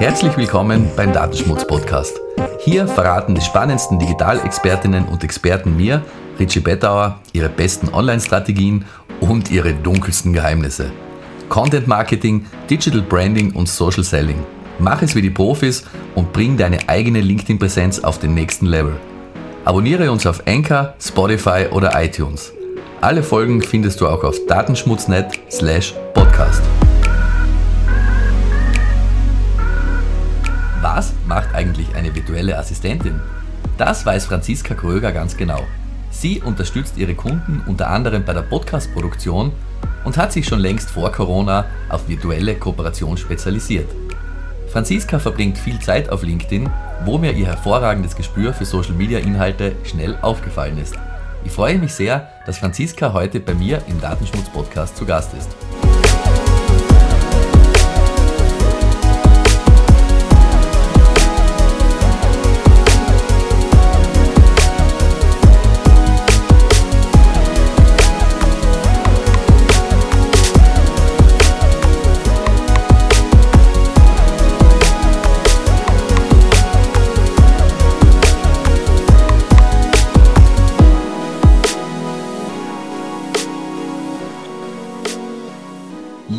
Herzlich willkommen beim Datenschmutz Podcast. Hier verraten die spannendsten Digitalexpertinnen und Experten mir, Richie Bettauer, ihre besten Online-Strategien und ihre dunkelsten Geheimnisse. Content Marketing, Digital Branding und Social Selling. Mach es wie die Profis und bring deine eigene LinkedIn-Präsenz auf den nächsten Level. Abonniere uns auf Anchor, Spotify oder iTunes. Alle Folgen findest du auch auf datenschmutznet slash podcast. Was macht eigentlich eine virtuelle Assistentin? Das weiß Franziska Kröger ganz genau. Sie unterstützt ihre Kunden unter anderem bei der Podcast-Produktion und hat sich schon längst vor Corona auf virtuelle Kooperation spezialisiert. Franziska verbringt viel Zeit auf LinkedIn, wo mir ihr hervorragendes Gespür für Social-Media-Inhalte schnell aufgefallen ist. Ich freue mich sehr, dass Franziska heute bei mir im Datenschmutz-Podcast zu Gast ist.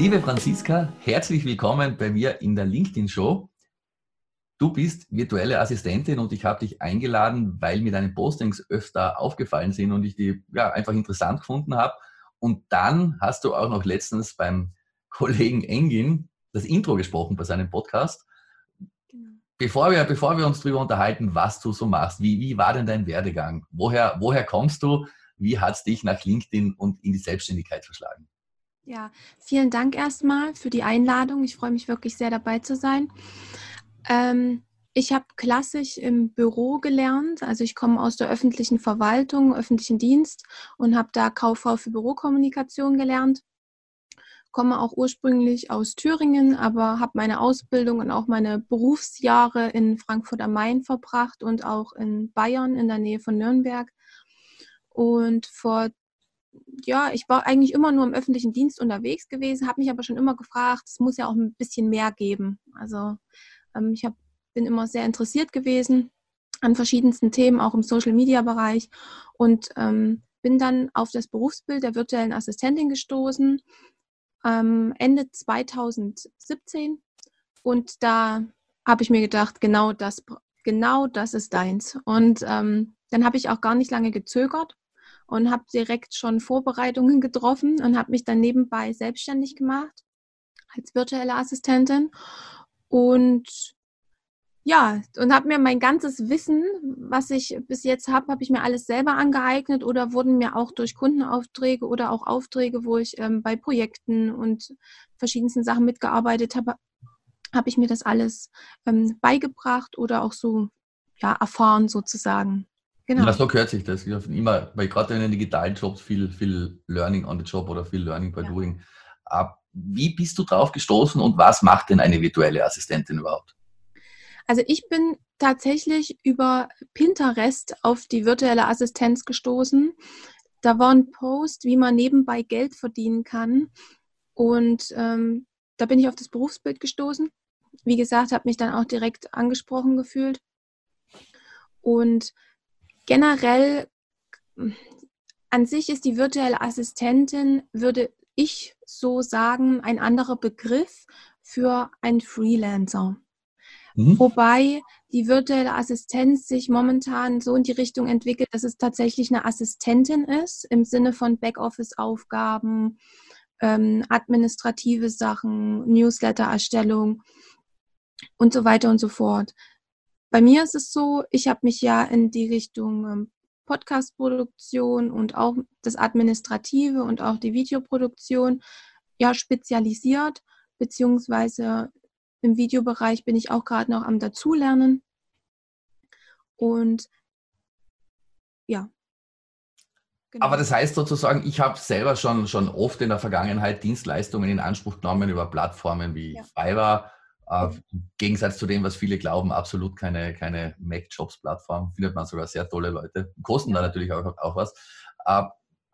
Liebe Franziska, herzlich willkommen bei mir in der LinkedIn Show. Du bist virtuelle Assistentin und ich habe dich eingeladen, weil mir deine Postings öfter aufgefallen sind und ich die ja, einfach interessant gefunden habe. Und dann hast du auch noch letztens beim Kollegen Engin das Intro gesprochen bei seinem Podcast. Genau. Bevor, wir, bevor wir uns darüber unterhalten, was du so machst, wie, wie war denn dein Werdegang? Woher, woher kommst du? Wie hat es dich nach LinkedIn und in die Selbstständigkeit verschlagen? Ja, vielen Dank erstmal für die Einladung. Ich freue mich wirklich sehr dabei zu sein. Ähm, ich habe klassisch im Büro gelernt, also ich komme aus der öffentlichen Verwaltung, öffentlichen Dienst und habe da Kauffrau für Bürokommunikation gelernt. Komme auch ursprünglich aus Thüringen, aber habe meine Ausbildung und auch meine Berufsjahre in Frankfurt am Main verbracht und auch in Bayern in der Nähe von Nürnberg. Und vor ja, ich war eigentlich immer nur im öffentlichen Dienst unterwegs gewesen, habe mich aber schon immer gefragt, es muss ja auch ein bisschen mehr geben. Also ähm, ich hab, bin immer sehr interessiert gewesen an verschiedensten Themen, auch im Social-Media-Bereich und ähm, bin dann auf das Berufsbild der virtuellen Assistentin gestoßen, ähm, Ende 2017 und da habe ich mir gedacht, genau das, genau das ist deins. Und ähm, dann habe ich auch gar nicht lange gezögert und habe direkt schon Vorbereitungen getroffen und habe mich dann nebenbei selbstständig gemacht als virtuelle Assistentin und ja, und habe mir mein ganzes Wissen, was ich bis jetzt habe, habe ich mir alles selber angeeignet oder wurden mir auch durch Kundenaufträge oder auch Aufträge, wo ich ähm, bei Projekten und verschiedensten Sachen mitgearbeitet habe, habe ich mir das alles ähm, beigebracht oder auch so ja, erfahren sozusagen. Genau. Ja, so gehört sich das. Ich immer, weil gerade in den digitalen Jobs viel, viel Learning on the Job oder viel Learning by ja. Doing. Wie bist du drauf gestoßen und was macht denn eine virtuelle Assistentin überhaupt? Also ich bin tatsächlich über Pinterest auf die virtuelle Assistenz gestoßen. Da war ein Post, wie man nebenbei Geld verdienen kann. Und ähm, da bin ich auf das Berufsbild gestoßen. Wie gesagt, habe mich dann auch direkt angesprochen gefühlt. Und generell an sich ist die virtuelle Assistentin, würde ich so sagen, ein anderer Begriff für einen Freelancer. Mhm. Wobei die virtuelle Assistenz sich momentan so in die Richtung entwickelt, dass es tatsächlich eine Assistentin ist, im Sinne von Backoffice-Aufgaben, ähm, administrative Sachen, Newsletter-Erstellung und so weiter und so fort. Bei mir ist es so, ich habe mich ja in die Richtung ähm, Podcast-Produktion und auch das Administrative und auch die Videoproduktion ja spezialisiert, beziehungsweise im Videobereich bin ich auch gerade noch am Dazulernen. Und ja. Genau. Aber das heißt sozusagen, ich habe selber schon, schon oft in der Vergangenheit Dienstleistungen in Anspruch genommen über Plattformen wie ja. Fiverr äh, Im Gegensatz zu dem, was viele glauben, absolut keine, keine Mac-Jobs-Plattform. Findet man sogar sehr tolle Leute. Kosten da natürlich auch, auch was. Äh,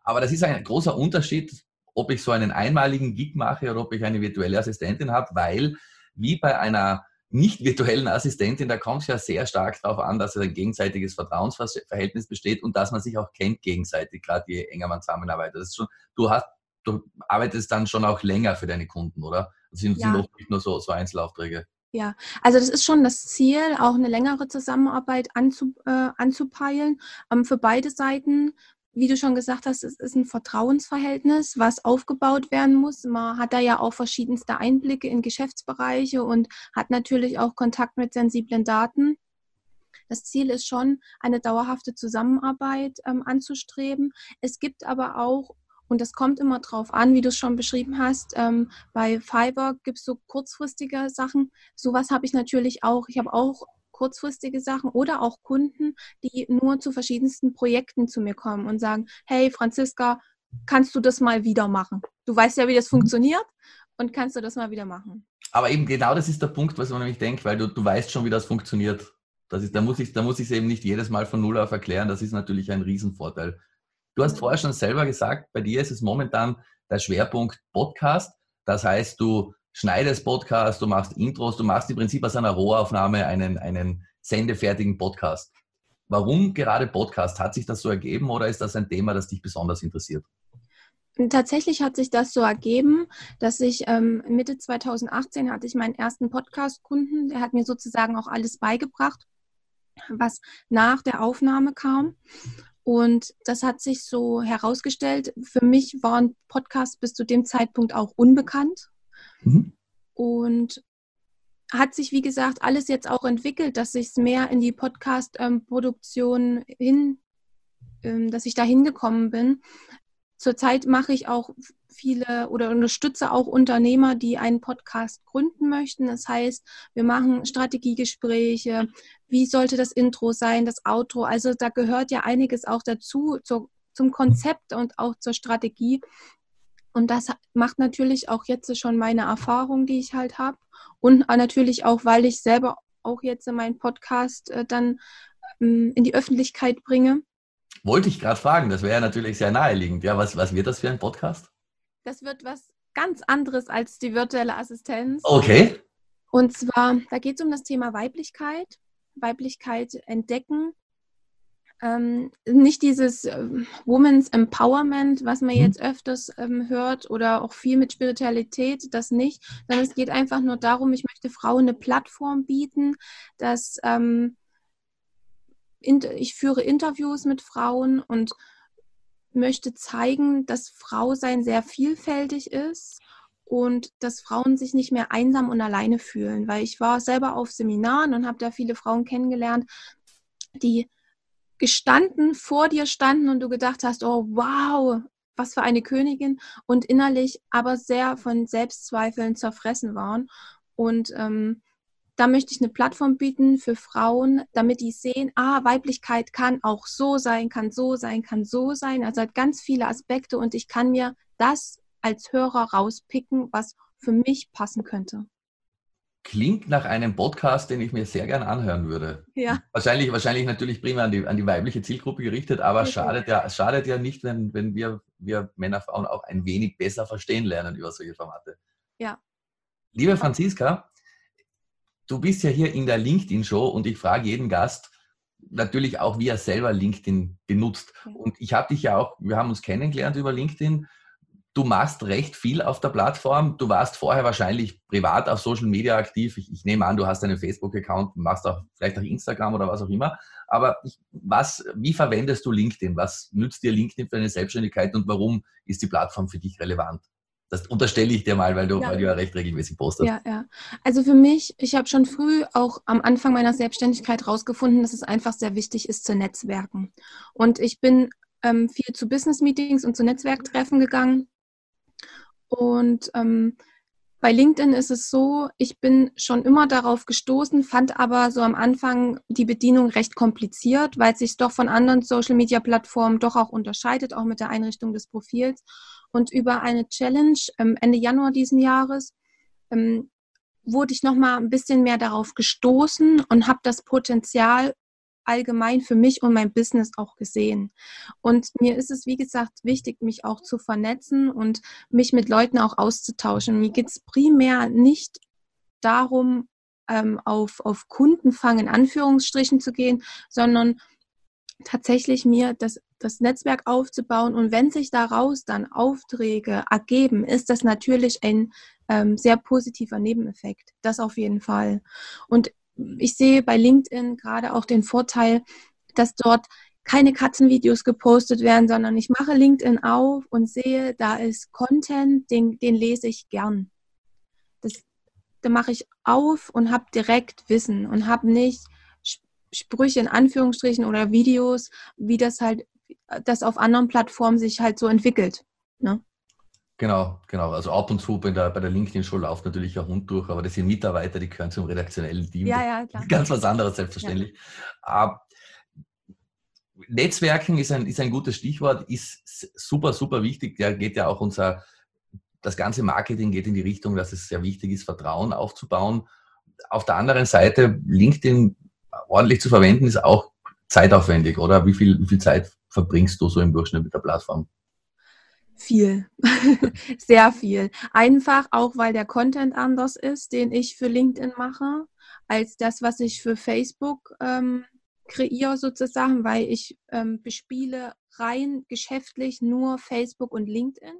aber das ist ein großer Unterschied, ob ich so einen einmaligen Gig mache oder ob ich eine virtuelle Assistentin habe, weil wie bei einer nicht virtuellen Assistentin, da kommt es ja sehr stark darauf an, dass ein gegenseitiges Vertrauensverhältnis besteht und dass man sich auch kennt gegenseitig, gerade je enger man zusammenarbeitet. Das ist schon, du hast, du arbeitest dann schon auch länger für deine Kunden, oder? Das sind, ja. sind nicht nur so, so Einzelaufträge. Ja, also das ist schon das Ziel, auch eine längere Zusammenarbeit anzu, äh, anzupeilen ähm, für beide Seiten. Wie du schon gesagt hast, es ist ein Vertrauensverhältnis, was aufgebaut werden muss. Man hat da ja auch verschiedenste Einblicke in Geschäftsbereiche und hat natürlich auch Kontakt mit sensiblen Daten. Das Ziel ist schon, eine dauerhafte Zusammenarbeit ähm, anzustreben. Es gibt aber auch und das kommt immer drauf an, wie du es schon beschrieben hast. Ähm, bei Fiverr gibt es so kurzfristige Sachen. Sowas habe ich natürlich auch. Ich habe auch kurzfristige Sachen oder auch Kunden, die nur zu verschiedensten Projekten zu mir kommen und sagen, hey Franziska, kannst du das mal wieder machen? Du weißt ja, wie das mhm. funktioniert und kannst du das mal wieder machen. Aber eben genau das ist der Punkt, was man nämlich denkt, weil du, du weißt schon, wie das funktioniert. Das ist, da muss ich es eben nicht jedes Mal von Null auf erklären. Das ist natürlich ein Riesenvorteil. Du hast vorher schon selber gesagt, bei dir ist es momentan der Schwerpunkt Podcast. Das heißt, du schneidest Podcast, du machst Intros, du machst im Prinzip aus einer Rohaufnahme einen, einen sendefertigen Podcast. Warum gerade Podcast? Hat sich das so ergeben oder ist das ein Thema, das dich besonders interessiert? Tatsächlich hat sich das so ergeben, dass ich ähm, Mitte 2018 hatte ich meinen ersten Podcast-Kunden. Der hat mir sozusagen auch alles beigebracht, was nach der Aufnahme kam. Und das hat sich so herausgestellt. Für mich waren Podcasts bis zu dem Zeitpunkt auch unbekannt. Mhm. Und hat sich, wie gesagt, alles jetzt auch entwickelt, dass ich es mehr in die Podcast-Produktion hin, ähm, dass ich da hingekommen bin. Zurzeit mache ich auch viele oder unterstütze auch Unternehmer, die einen Podcast gründen möchten. Das heißt, wir machen Strategiegespräche. Wie sollte das Intro sein, das Outro? Also da gehört ja einiges auch dazu, zur, zum Konzept und auch zur Strategie. Und das macht natürlich auch jetzt schon meine Erfahrung, die ich halt habe. Und natürlich auch, weil ich selber auch jetzt meinen Podcast äh, dann ähm, in die Öffentlichkeit bringe wollte ich gerade fragen, das wäre ja natürlich sehr naheliegend. Ja, was, was wird das für ein Podcast? Das wird was ganz anderes als die virtuelle Assistenz. Okay. Und zwar, da geht es um das Thema Weiblichkeit, Weiblichkeit entdecken. Ähm, nicht dieses ähm, Women's Empowerment, was man mhm. jetzt öfters ähm, hört oder auch viel mit Spiritualität, das nicht, sondern es geht einfach nur darum, ich möchte Frauen eine Plattform bieten, dass ähm, ich führe Interviews mit Frauen und möchte zeigen, dass Frau sein sehr vielfältig ist und dass Frauen sich nicht mehr einsam und alleine fühlen, weil ich war selber auf Seminaren und habe da viele Frauen kennengelernt, die gestanden vor dir standen und du gedacht hast, oh wow, was für eine Königin und innerlich aber sehr von Selbstzweifeln zerfressen waren. Und ähm, da möchte ich eine Plattform bieten für Frauen, damit die sehen, ah, Weiblichkeit kann auch so sein, kann so sein, kann so sein. Also hat ganz viele Aspekte und ich kann mir das als Hörer rauspicken, was für mich passen könnte. Klingt nach einem Podcast, den ich mir sehr gern anhören würde. Ja. Wahrscheinlich, wahrscheinlich natürlich primär an die, an die weibliche Zielgruppe gerichtet, aber es schadet ja, schadet ja nicht, wenn, wenn wir, wir Männer, Frauen auch ein wenig besser verstehen lernen über solche Formate. Ja. Liebe Franziska, du bist ja hier in der LinkedIn-Show und ich frage jeden Gast natürlich auch, wie er selber LinkedIn benutzt. Und ich habe dich ja auch, wir haben uns kennengelernt über LinkedIn. Du machst recht viel auf der Plattform. Du warst vorher wahrscheinlich privat auf Social Media aktiv. Ich, ich nehme an, du hast einen Facebook-Account, machst auch vielleicht auch Instagram oder was auch immer. Aber ich, was, wie verwendest du LinkedIn? Was nützt dir LinkedIn für eine Selbstständigkeit und warum ist die Plattform für dich relevant? Das unterstelle ich dir mal, weil du ja, weil du ja recht regelmäßig postest. Ja, ja. Also für mich, ich habe schon früh auch am Anfang meiner Selbstständigkeit herausgefunden, dass es einfach sehr wichtig ist zu netzwerken. Und ich bin ähm, viel zu Business-Meetings und zu Netzwerktreffen gegangen. Und ähm, bei LinkedIn ist es so, ich bin schon immer darauf gestoßen, fand aber so am Anfang die Bedienung recht kompliziert, weil es sich doch von anderen Social-Media-Plattformen doch auch unterscheidet, auch mit der Einrichtung des Profils. Und über eine Challenge ähm, Ende Januar diesen Jahres ähm, wurde ich nochmal ein bisschen mehr darauf gestoßen und habe das Potenzial allgemein für mich und mein Business auch gesehen. Und mir ist es, wie gesagt, wichtig, mich auch zu vernetzen und mich mit Leuten auch auszutauschen. Mir geht es primär nicht darum, ähm, auf, auf Kundenfang in Anführungsstrichen zu gehen, sondern tatsächlich mir das, das Netzwerk aufzubauen. Und wenn sich daraus dann Aufträge ergeben, ist das natürlich ein ähm, sehr positiver Nebeneffekt. Das auf jeden Fall. Und ich sehe bei LinkedIn gerade auch den Vorteil, dass dort keine Katzenvideos gepostet werden, sondern ich mache LinkedIn auf und sehe, da ist Content, den, den lese ich gern. Das, da mache ich auf und habe direkt Wissen und habe nicht Sprüche in Anführungsstrichen oder Videos, wie das halt, das auf anderen Plattformen sich halt so entwickelt. Ne? Genau, genau. Also ab und zu bei der, bei der LinkedIn-Show läuft natürlich ein Hund durch, aber das sind Mitarbeiter, die gehören zum redaktionellen Team. Ja, ja, klar. Ganz was anderes, selbstverständlich. Ja. Netzwerken ist ein, ist ein gutes Stichwort, ist super, super wichtig. Da geht ja auch unser, das ganze Marketing geht in die Richtung, dass es sehr wichtig ist, Vertrauen aufzubauen. Auf der anderen Seite, LinkedIn ordentlich zu verwenden, ist auch zeitaufwendig, oder? Wie viel, wie viel Zeit verbringst du so im Durchschnitt mit der Plattform? Viel, sehr viel. Einfach auch, weil der Content anders ist, den ich für LinkedIn mache, als das, was ich für Facebook ähm, kreiere sozusagen, weil ich ähm, bespiele rein geschäftlich nur Facebook und LinkedIn.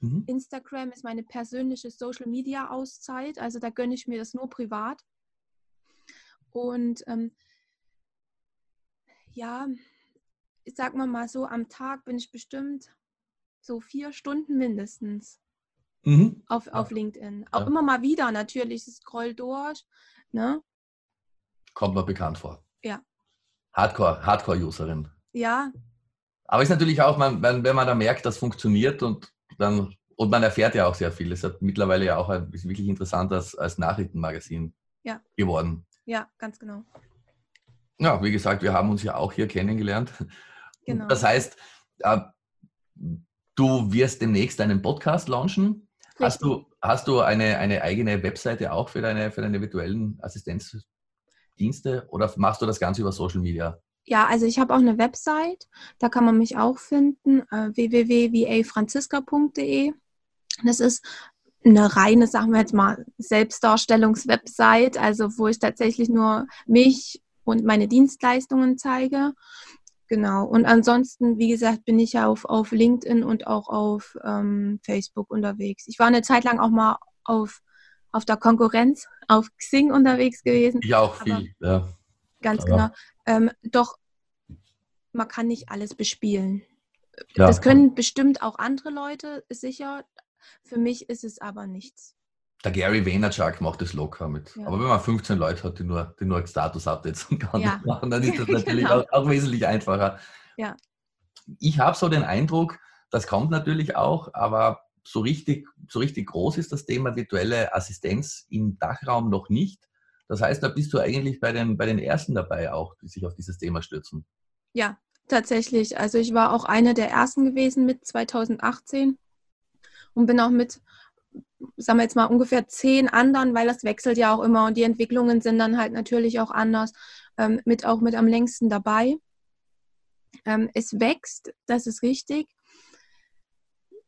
Mhm. Instagram ist meine persönliche Social-Media-Auszeit, also da gönne ich mir das nur privat. Und ähm, ja, ich sag mal mal so, am Tag bin ich bestimmt so vier Stunden mindestens mhm. auf, auf LinkedIn. Auch ja. immer mal wieder natürlich, ich scroll durch. Ne? Kommt mir bekannt vor. Ja. Hardcore, Hardcore-Userin. Ja. Aber ist natürlich auch, man, wenn man da merkt, das funktioniert und dann, und man erfährt ja auch sehr viel. Es hat mittlerweile ja auch ein, wirklich interessant als, als Nachrichtenmagazin ja. geworden. Ja, ganz genau. Ja, wie gesagt, wir haben uns ja auch hier kennengelernt. Genau. Das heißt, äh, du wirst demnächst einen Podcast launchen. Hast du, hast du eine, eine eigene Webseite auch für deine, für deine virtuellen Assistenzdienste oder machst du das Ganze über Social Media? Ja, also ich habe auch eine Website, da kann man mich auch finden, äh, www.vafranziska.de. Das ist eine reine, sagen wir jetzt mal, Selbstdarstellungswebsite, also wo ich tatsächlich nur mich und meine Dienstleistungen zeige. Genau. Und ansonsten, wie gesagt, bin ich ja auf, auf LinkedIn und auch auf ähm, Facebook unterwegs. Ich war eine Zeit lang auch mal auf, auf der Konkurrenz, auf Xing unterwegs gewesen. Ich auch viel, ja. Ganz aber. genau. Ähm, doch man kann nicht alles bespielen. Ja. Das können bestimmt auch andere Leute, sicher. Für mich ist es aber nichts. Der Gary Vaynerchuk macht das locker mit. Ja. Aber wenn man 15 Leute hat, die nur, die nur Status-Updates kann ja. machen, dann ist das natürlich genau. auch, auch, wesentlich einfacher. Ja. Ich habe so den Eindruck, das kommt natürlich auch, aber so richtig, so richtig groß ist das Thema virtuelle Assistenz im Dachraum noch nicht. Das heißt, da bist du eigentlich bei den, bei den Ersten dabei auch, die sich auf dieses Thema stürzen. Ja, tatsächlich. Also ich war auch eine der Ersten gewesen mit 2018 und bin auch mit sagen wir jetzt mal, ungefähr zehn anderen, weil das wechselt ja auch immer und die Entwicklungen sind dann halt natürlich auch anders, ähm, mit auch mit am längsten dabei. Ähm, es wächst, das ist richtig.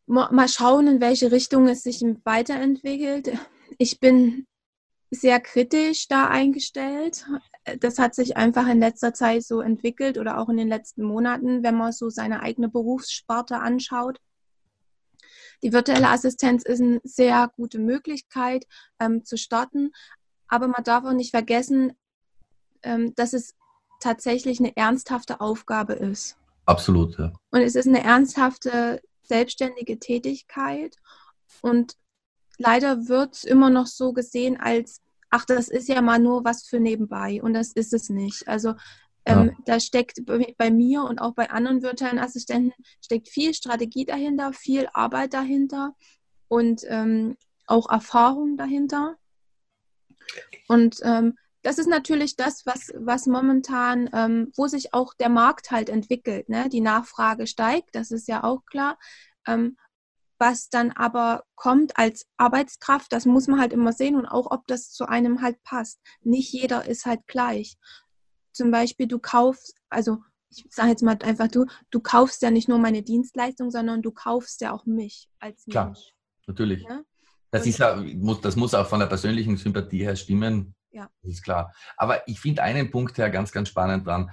Mal schauen, in welche Richtung es sich weiterentwickelt. Ich bin sehr kritisch da eingestellt. Das hat sich einfach in letzter Zeit so entwickelt oder auch in den letzten Monaten, wenn man so seine eigene Berufssparte anschaut. Die virtuelle Assistenz ist eine sehr gute Möglichkeit ähm, zu starten, aber man darf auch nicht vergessen, ähm, dass es tatsächlich eine ernsthafte Aufgabe ist. Absolut, ja. Und es ist eine ernsthafte selbstständige Tätigkeit und leider wird es immer noch so gesehen als, ach, das ist ja mal nur was für nebenbei und das ist es nicht. Also ähm, ja. Da steckt bei mir und auch bei anderen virtuellen Assistenten steckt viel Strategie dahinter, viel Arbeit dahinter und ähm, auch Erfahrung dahinter. Und ähm, das ist natürlich das, was, was momentan, ähm, wo sich auch der Markt halt entwickelt. Ne? Die Nachfrage steigt, das ist ja auch klar. Ähm, was dann aber kommt als Arbeitskraft, das muss man halt immer sehen und auch, ob das zu einem halt passt. Nicht jeder ist halt gleich zum Beispiel, du kaufst, also ich sage jetzt mal einfach, du, du kaufst ja nicht nur meine Dienstleistung, sondern du kaufst ja auch mich als Mensch. Klar, natürlich. Ja? Das, ist ja, das muss auch von der persönlichen Sympathie her stimmen. Ja. Das ist klar. Aber ich finde einen Punkt ja ganz, ganz spannend dran.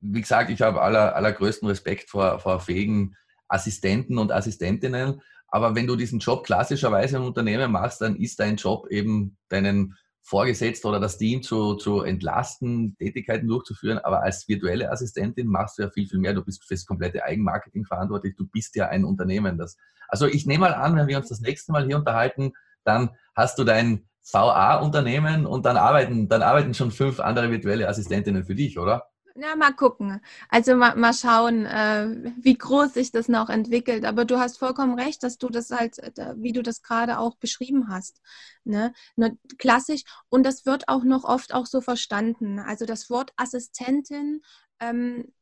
Wie gesagt, ich habe aller, allergrößten Respekt vor, vor fähigen Assistenten und Assistentinnen. Aber wenn du diesen Job klassischerweise im Unternehmen machst, dann ist dein Job eben deinen Vorgesetzten oder das Team zu, zu entlasten, Tätigkeiten durchzuführen. Aber als virtuelle Assistentin machst du ja viel, viel mehr. Du bist für das komplette Eigenmarketing verantwortlich. Du bist ja ein Unternehmen. Das, also ich nehme mal an, wenn wir uns das nächste Mal hier unterhalten, dann hast du dein VA-Unternehmen und dann arbeiten, dann arbeiten schon fünf andere virtuelle Assistentinnen für dich, oder? Ja, mal gucken. Also mal, mal schauen, äh, wie groß sich das noch entwickelt. Aber du hast vollkommen recht, dass du das halt, äh, wie du das gerade auch beschrieben hast. Ne? Nur klassisch. Und das wird auch noch oft auch so verstanden. Also das Wort Assistentin ähm,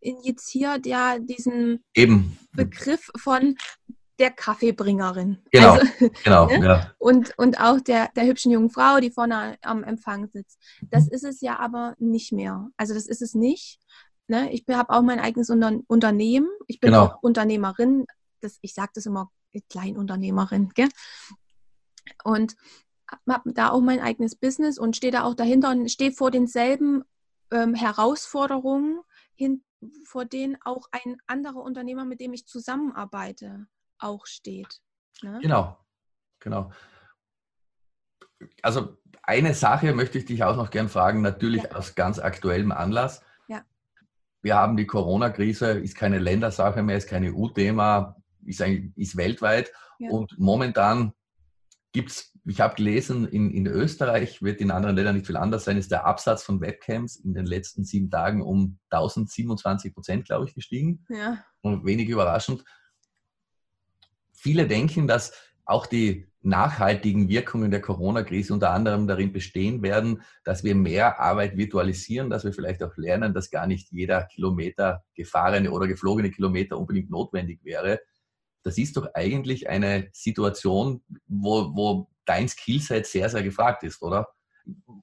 injiziert ja diesen Eben. Begriff von der Kaffeebringerin. Genau, also, genau. Ne? Ja. Und, und auch der, der hübschen jungen Frau, die vorne am Empfang sitzt. Das ist es ja aber nicht mehr. Also das ist es nicht. Ne? Ich habe auch mein eigenes Unter Unternehmen. Ich bin genau. auch Unternehmerin. Das, ich sage das immer, Kleinunternehmerin. Gell? Und habe da auch mein eigenes Business und stehe da auch dahinter und stehe vor denselben ähm, Herausforderungen, hin, vor denen auch ein anderer Unternehmer, mit dem ich zusammenarbeite, auch steht. Ne? Genau, genau. Also eine Sache möchte ich dich auch noch gern fragen, natürlich ja. aus ganz aktuellem Anlass. Ja. Wir haben die Corona-Krise, ist keine Ländersache mehr, ist kein EU-Thema, ist, ist weltweit. Ja. Und momentan gibt es, ich habe gelesen, in, in Österreich wird in anderen Ländern nicht viel anders sein, ist der Absatz von Webcams in den letzten sieben Tagen um 1027 Prozent, glaube ich, gestiegen. Ja. Und wenig überraschend viele denken, dass auch die nachhaltigen Wirkungen der Corona-Krise unter anderem darin bestehen werden, dass wir mehr Arbeit virtualisieren, dass wir vielleicht auch lernen, dass gar nicht jeder Kilometer gefahrene oder geflogene Kilometer unbedingt notwendig wäre. Das ist doch eigentlich eine Situation, wo, wo dein Skillset sehr, sehr gefragt ist, oder?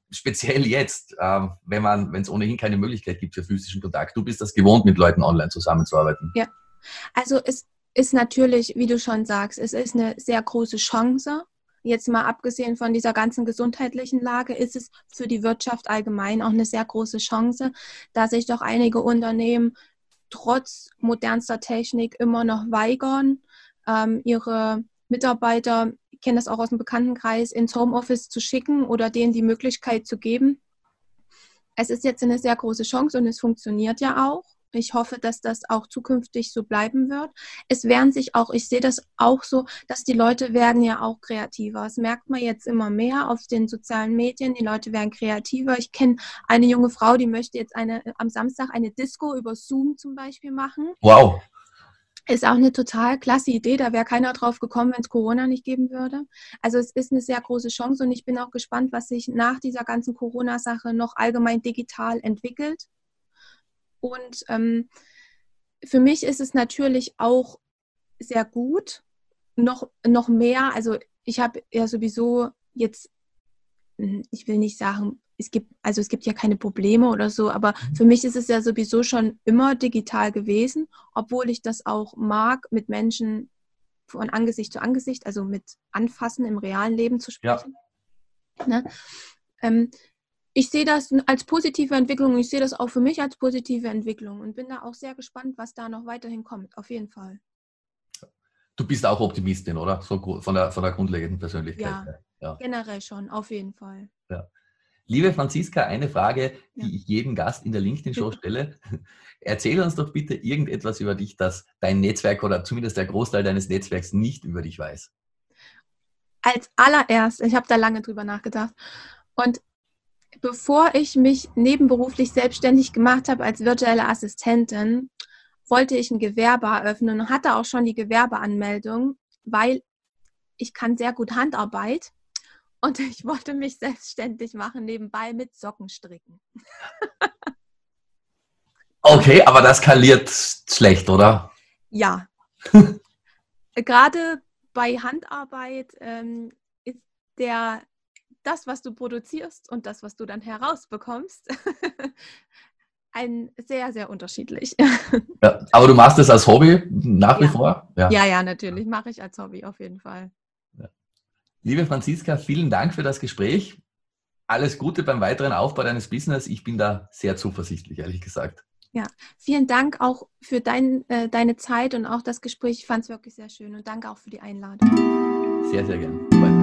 Speziell jetzt, ähm, wenn man, wenn es ohnehin keine Möglichkeit gibt für physischen Kontakt. Du bist das gewohnt, mit Leuten online zusammenzuarbeiten. Ja, also es ist natürlich, wie du schon sagst, es ist eine sehr große Chance. Jetzt mal abgesehen von dieser ganzen gesundheitlichen Lage, ist es für die Wirtschaft allgemein auch eine sehr große Chance, da sich doch einige Unternehmen trotz modernster Technik immer noch weigern, ähm, ihre Mitarbeiter, ich kenne das auch aus dem Bekanntenkreis, ins Homeoffice zu schicken oder denen die Möglichkeit zu geben. Es ist jetzt eine sehr große Chance und es funktioniert ja auch. Ich hoffe, dass das auch zukünftig so bleiben wird. Es werden sich auch, ich sehe das auch so, dass die Leute werden ja auch kreativer. Das merkt man jetzt immer mehr auf den sozialen Medien. Die Leute werden kreativer. Ich kenne eine junge Frau, die möchte jetzt eine, am Samstag eine Disco über Zoom zum Beispiel machen. Wow. Ist auch eine total klasse Idee. Da wäre keiner drauf gekommen, wenn es Corona nicht geben würde. Also es ist eine sehr große Chance und ich bin auch gespannt, was sich nach dieser ganzen Corona-Sache noch allgemein digital entwickelt. Und ähm, für mich ist es natürlich auch sehr gut, noch, noch mehr, also ich habe ja sowieso jetzt, hm, ich will nicht sagen, es gibt, also es gibt ja keine Probleme oder so, aber mhm. für mich ist es ja sowieso schon immer digital gewesen, obwohl ich das auch mag, mit Menschen von Angesicht zu Angesicht, also mit Anfassen im realen Leben zu sprechen. Ja. Ne? Ähm, ich sehe das als positive Entwicklung. Ich sehe das auch für mich als positive Entwicklung und bin da auch sehr gespannt, was da noch weiterhin kommt. Auf jeden Fall. Du bist auch Optimistin, oder? So von der, von der grundlegenden Persönlichkeit. Ja, ja, generell schon, auf jeden Fall. Ja. Liebe Franziska, eine Frage, die ja. ich jedem Gast in der LinkedIn-Show stelle. Erzähl uns doch bitte irgendetwas über dich, das dein Netzwerk oder zumindest der Großteil deines Netzwerks nicht über dich weiß. Als allererst, ich habe da lange drüber nachgedacht. Und bevor ich mich nebenberuflich selbstständig gemacht habe als virtuelle Assistentin, wollte ich ein Gewerbe eröffnen und hatte auch schon die Gewerbeanmeldung, weil ich kann sehr gut Handarbeit und ich wollte mich selbstständig machen nebenbei mit Sockenstricken. okay, aber das skaliert schlecht, oder? Ja. Gerade bei Handarbeit ähm, ist der das, was du produzierst und das, was du dann herausbekommst, ein sehr, sehr unterschiedlich. Ja, aber du machst es als Hobby nach wie ja. vor? Ja, ja, ja natürlich. Mache ich als Hobby auf jeden Fall. Liebe Franziska, vielen Dank für das Gespräch. alles Gute beim weiteren Aufbau deines Business. Ich bin da sehr zuversichtlich, ehrlich gesagt. Ja, vielen Dank auch für dein, äh, deine Zeit und auch das Gespräch. Ich fand es wirklich sehr schön und danke auch für die Einladung. Sehr, sehr gern.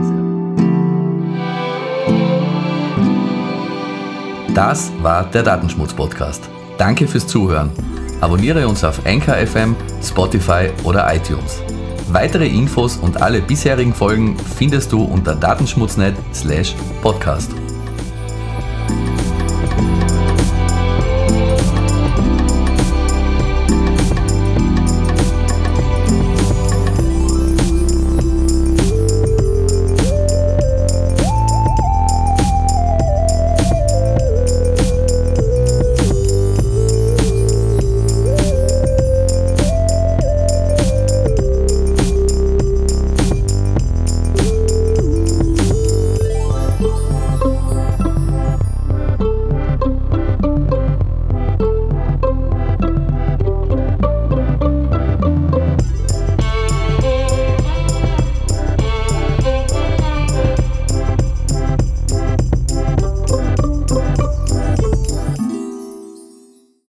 Das war der Datenschmutz-Podcast. Danke fürs Zuhören. Abonniere uns auf Anchor FM, Spotify oder iTunes. Weitere Infos und alle bisherigen Folgen findest du unter datenschmutznet/podcast.